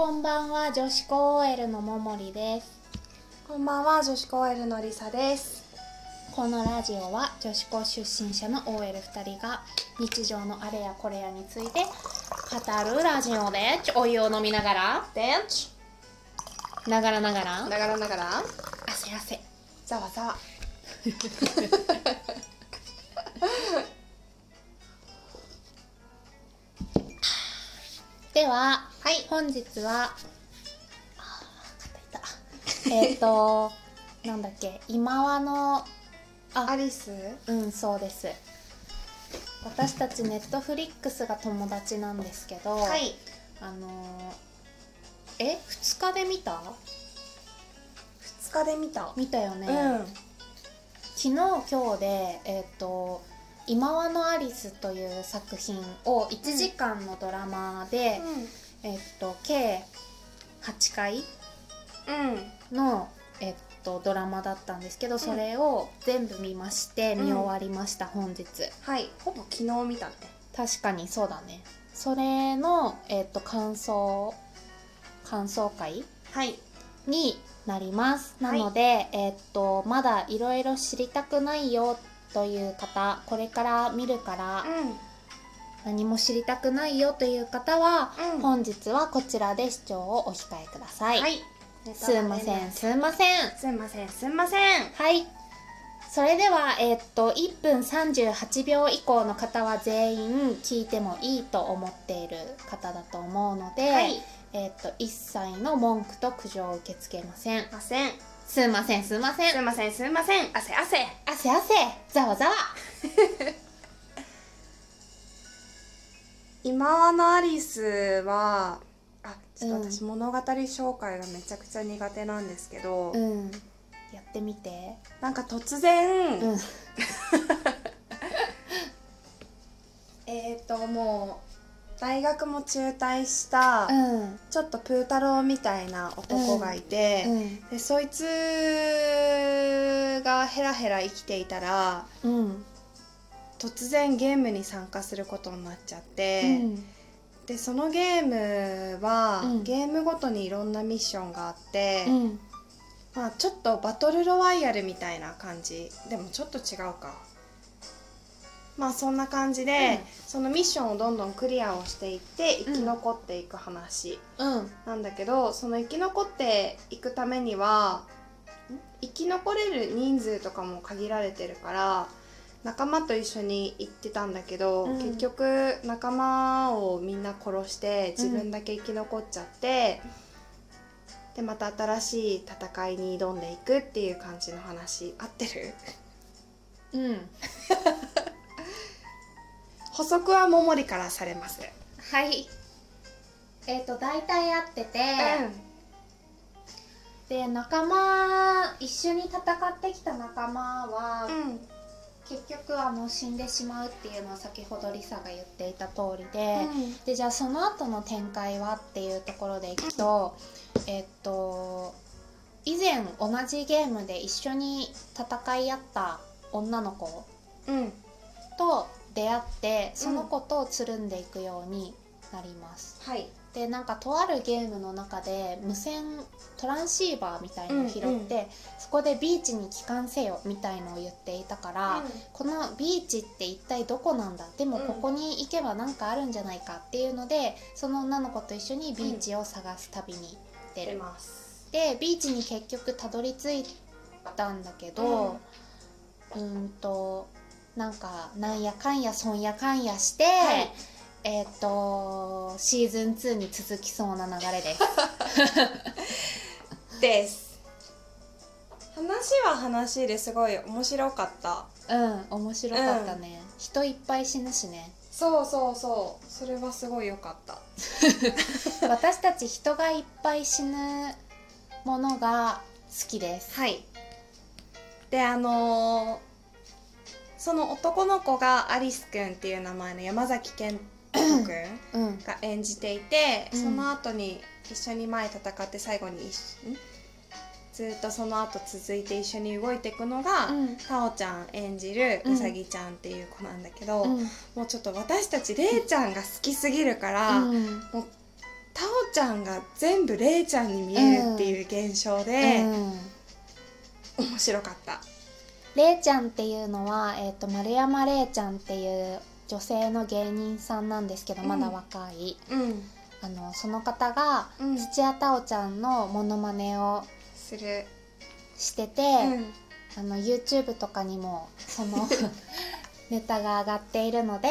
こんばんは女子高 OL のももりです。こんばんは女子高 OL のりさです。このラジオは女子高出身者の OL2 人が日常のあれやこれやについて語るラジオでお湯を飲みながら。デンチながらながら。ながらながら。汗汗。ざわざわでははい。本日はあー 肩痛えっとなんだっけ今はのアリス？うんそうです。私たちネットフリックスが友達なんですけど、はい。あのーえ二2日で見た？2日で見た。見たよね、うん。昨日今日でえっ、と「今はのアリス」という作品を1時間のドラマで、えっ、と計8回うん。の、えっとドラマだったんですけどそれを全部見ましてうん。見終わりました、本日。はい。ほぼ昨日見たね。確かにそうだね。それの、えっと感想感想会はい。になります。なはい。ので、えっとまだいろいろ知りたくないよという方これから見るから何も知りたくないよという方は、うん。本日はこちらで視聴をお控えください、はい。すいません。すいません。すいません。すいません。はい。それではえっと1分38秒以降の方は全員聞いてもいいと思っている方だと思うので、はい。えっと一切の文句と苦情を受け付けません。ませんすいませんすいません。すいませんすいません。汗汗。汗汗。ざわざわ。今はのアリスはあちょっとうん。私物語紹介がめちゃくちゃ苦手なんですけど、うん。やってみて。なんか突然、うん。えっ、ともう大学も中退した、うん。ちょっとプー太郎みたいな男がいて、うん。でそいつがヘラヘラ生きていたらうん突然ゲームに参加することになっちゃって、うん。でそのゲームは、うん。ゲームごとにいろんなミッションがあって、うん。まあ、ちょっとバトルロワイヤルみたいな感じ。でもちょっと違うかまあそんな感じで、うん。そのミッションをどんどんクリアをしていって生き残っていく話うん。なんだけど、その生き残っていくためにはん？生き残れる人数とかも限られてるから仲間と一緒に行ってたんだけど、うん。結局仲間をみんな殺して自分だけ生き残っちゃって、でまた新しい戦いに挑んでいくっていう感じの話。合ってる？うん 補足は桃李からされます、はい。えっ、と大体合ってて、で仲間一緒に戦ってきた仲間は、うん。結局あの死んでしまうっていうのは先ほどリサが言っていた通りで、うん。でじゃあその後の展開はっていうところでいくと、えっと以前同じゲームで一緒に戦い合った女の子うん。と出会ってその子とつるんでいくようになります。はい。でなんかとあるゲームの中で無線トランシーバーみたいのを拾って、うん。うんそこでビーチに帰還せよみたいのを言っていたから、このビーチって一体どこなんだ？でもうん。ここに行けばなんかあるんじゃないか？っていうのでその女の子と一緒にビーチを探す旅に出る、出ます。でビーチに結局たどり着いたんだけどうーんとなんかなんやかんやそんやかんやして、はい。えっ、とシーズン2に続きそうな流れです。です。話は話ですごい面白かった。うん面白かったね、人いっぱい死ぬしね。そうそうそう。それはすごい良かった。私たち人がいっぱい死ぬものが好きです。はい。であのーその男の子がアリスくんっていう名前の山崎賢人くんうん。が演じていて、うん。その後に一緒に前戦って最後に一ずっとその後続いて一緒に動いていくのが、うん。タオちゃん演じるうさぎちゃんっていう子なんだけど、うん。もうちょっと私たちれいちゃんが好きすぎるから、うん。タオちゃんが全部れいちゃんに見えるっていう現象で、面白かったれいちゃんっていうのは、えー、と丸山れいちゃんっていう女性の芸人さんなんですけど、うん。まだ若い。うん。あのその方が、うん。土屋太鳳ちゃんのモノマネをする、してて、うんあの YouTube とかにもその ネタが上がっているので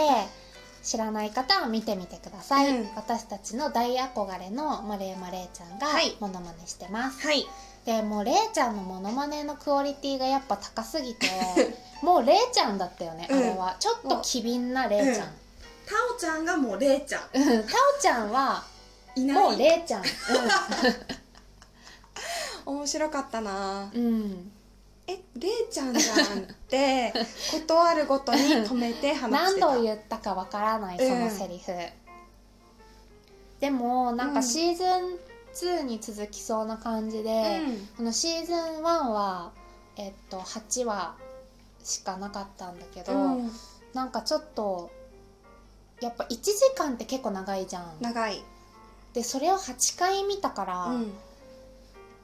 知らない方は見てみてください、うん。私たちの大憧れの丸山礼ちゃんがはい。モノマネしてます、はいでもう礼ちゃんのモノマネのクオリティがやっぱ高すぎて もう礼ちゃんだったよね、うん。あれは。ちょっと機敏な礼ちゃん、タオちゃんがもうれいちゃん。うん、タオちゃんはいない。もう礼ちゃん。面白かったな。うん、うんえれいちゃんじゃんってことあるごとに止めて話してた。何度言ったかわからないそのセリフ、でもなんかうんシーズン2に続きそうな感じで、このシーズン1はえっと8話しかなかったんだけど、うん。なんかちょっとやっぱ1時間って結構長いじゃん。長い、でそれを8回見たから、うん。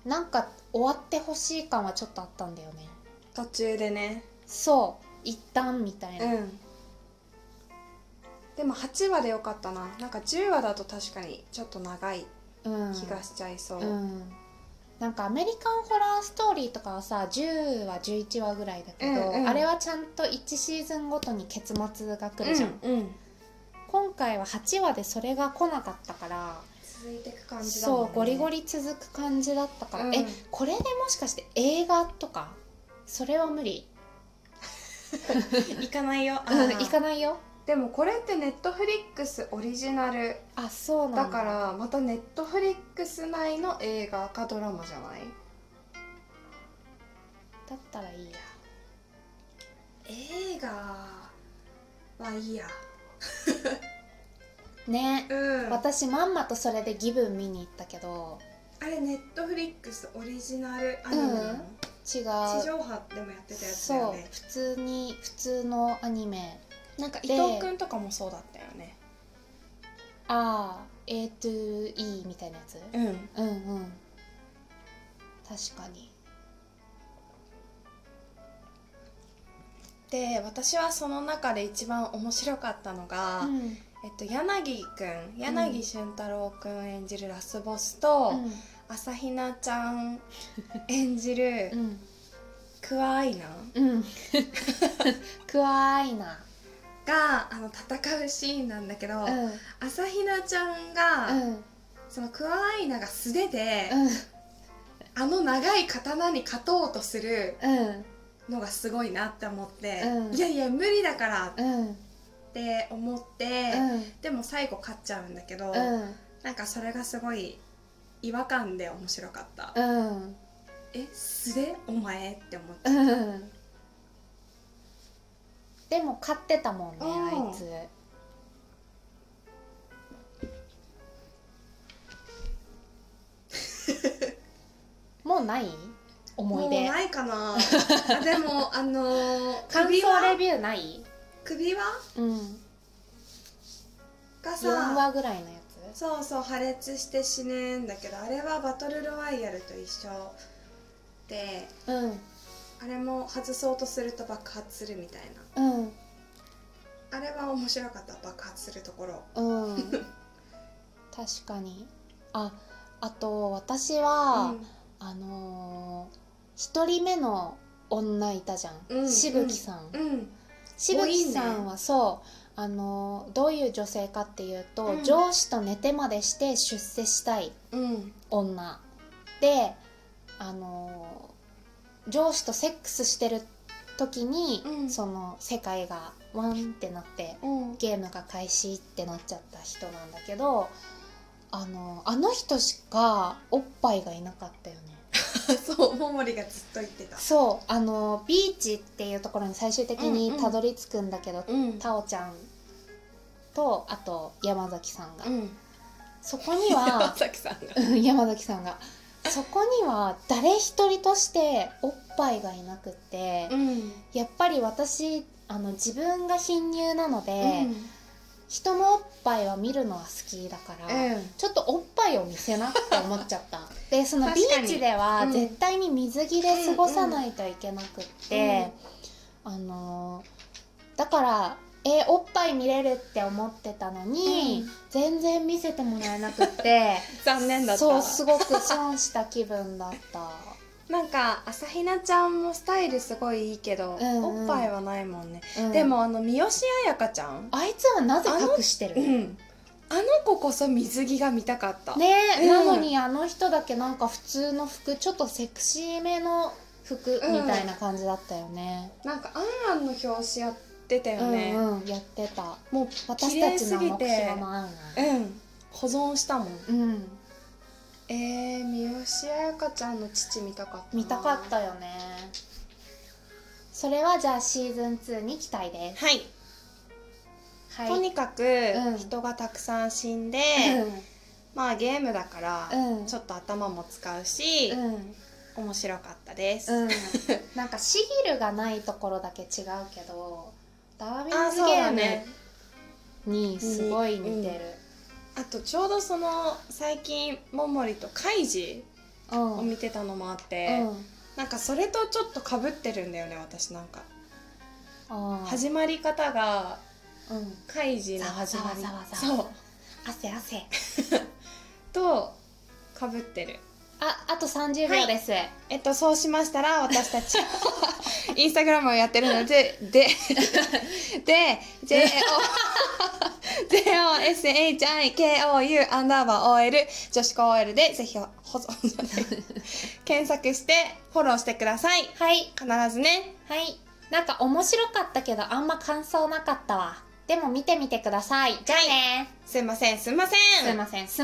なんか終わってほしい感はちょっとあったんだよね。途中でね。そう。一旦みたいな、うん。でも8話でよかったな。なんか10話だと確かにちょっと長い。うん気がしちゃいそう、うん、なんかアメリカンホラーストーリーとかはさ10話11話ぐらいだけど、うんうん。あれはちゃんと1シーズンごとに結末が来るじゃん、うんうん今回は8話でそれが来なかったから続いていく感じだね、そうゴリゴリ続く感じだったから、うん。えこれでもしかして映画とか？それは無理。行かないよ。うん行かないよでもこれってネットフリックスオリジナル。あそうだ。だからまたネットフリックス内の映画かドラマじゃない？だったらいいや。映画はいいや。ね、うん。あ私まんまとそれでギブン見に行ったけど。れネットフリックスオリジナルアニメなの、うん違う。地上波でもやってたやつだそう。よね普通に普通のアニメなんか伊で藤君とかもそうだったよね。ああ A to E みたいなやつ？うん。うんうん。確かに。で私はその中で一番面白かったのが、うん。えっと、柳くん柳俊太郎くん演じるラスボスと、朝比奈ちゃん 演じるうん。クワアイナ？うん。クワイナがあの戦うシーンなんだけど、うん。朝比奈ちゃんが、うん。そのクワアイナが素手で、うん。あの長い刀に勝とうとするうん。のがすごいなって思って、うん。いやいや無理だからっうん。て思って、うん。でも最後勝っちゃうんだけど、うん。なんかそれがすごい違和感で面白かった、うん。え素手？お前？って思ってうんでも勝ってたもんねうん。あいつ。もうない？思いもう出ないかな。あでも あのー感首輪？想レビューない？首輪？うん。が4さ話ぐらいのやつ？そうそう破裂して死ぬんだけどあれはバトルロワイヤルと一緒でうんあれも外そうとすると爆発するみたいうん。なあれは面白かった。爆発するところ。うん。確かに。ああと私は、あのー一人目の女いたじゃん、うんしぶきさん、うん、うん、しぶきさんはそうあのーどういう女性かっていうと、うん。上司と寝てまでして出世したいうん。女。であのー上司とセックスしてる時に、うん。その世界がワンってなってうん。ゲームが開始ってなっちゃった人なんだけどあのあの人しかおっぱいがいなかったよね。そうももりがずっと言ってた。そうあのビーチっていうところに最終的にたどり着くんだけど、うん。タオちゃんとあと山崎さんが、うん。そこに 山は崎さんが。うん山崎さんがそこには誰一人としておっぱいがいなくって、うん。やっぱり私あの自分が貧乳なので、うん。人のおっぱいは見るのは好きだから、うん。ちょっとおっぱいいお店なって思っちゃった。でそのビーチではうん。絶対に水着で過ごさないといけなくって、あのーだからえーおっぱい見れるって思ってたのに、うん。全然見せてもらえなくって。残念だった。そうすごく損した気分だった。なんか朝比奈ちゃんもスタイルすごいいいけど、うんうん。おっぱいはないもんね、うん。でもあの三好彩香ちゃん？あいつはなぜ隠してる？うん。あの子こそ水着が見たかった。ねえ、うん。なのにあの人だけなんか普通の服ちょっとセクシーめの服みたいな感じだったよね、なんか「あんあん」の表紙やってたよね、うんうんやってた。もう私綺たちの目標の案うん。保存したもん。うん。えー、三好彩香ちゃんの父見たかったな。見たかったよね。それはじゃあシーズン2に期待です。はい、はい。とにかくうん。人がたくさん死んで、うまあゲームだから、うん。ちょっと頭も使うし、んうん。面白かったです、うん。なんかシギルがないところだけ違うけどダーウィンズゲーだね。ムにすごい似てる。あとちょうどその最近桃李とカイジうん。を見てたのもあって、うん。なんかそれとちょっとかぶってるんだよね私なんか。始まり方がうん。カイジの始まり。そう。汗汗。とかぶってるああと30秒です、えっとそうしましたら私たち。インスタグラムをやってるのでで で JOSHIKOU アンダーバー OL 女子高 OL でぜひ保存検索してフォローしてくださいはい必ずねはいなんか面白かったけどあんま感想なかったわでも見てみてくださいじゃあね、すいませんすいませんすいませんすいません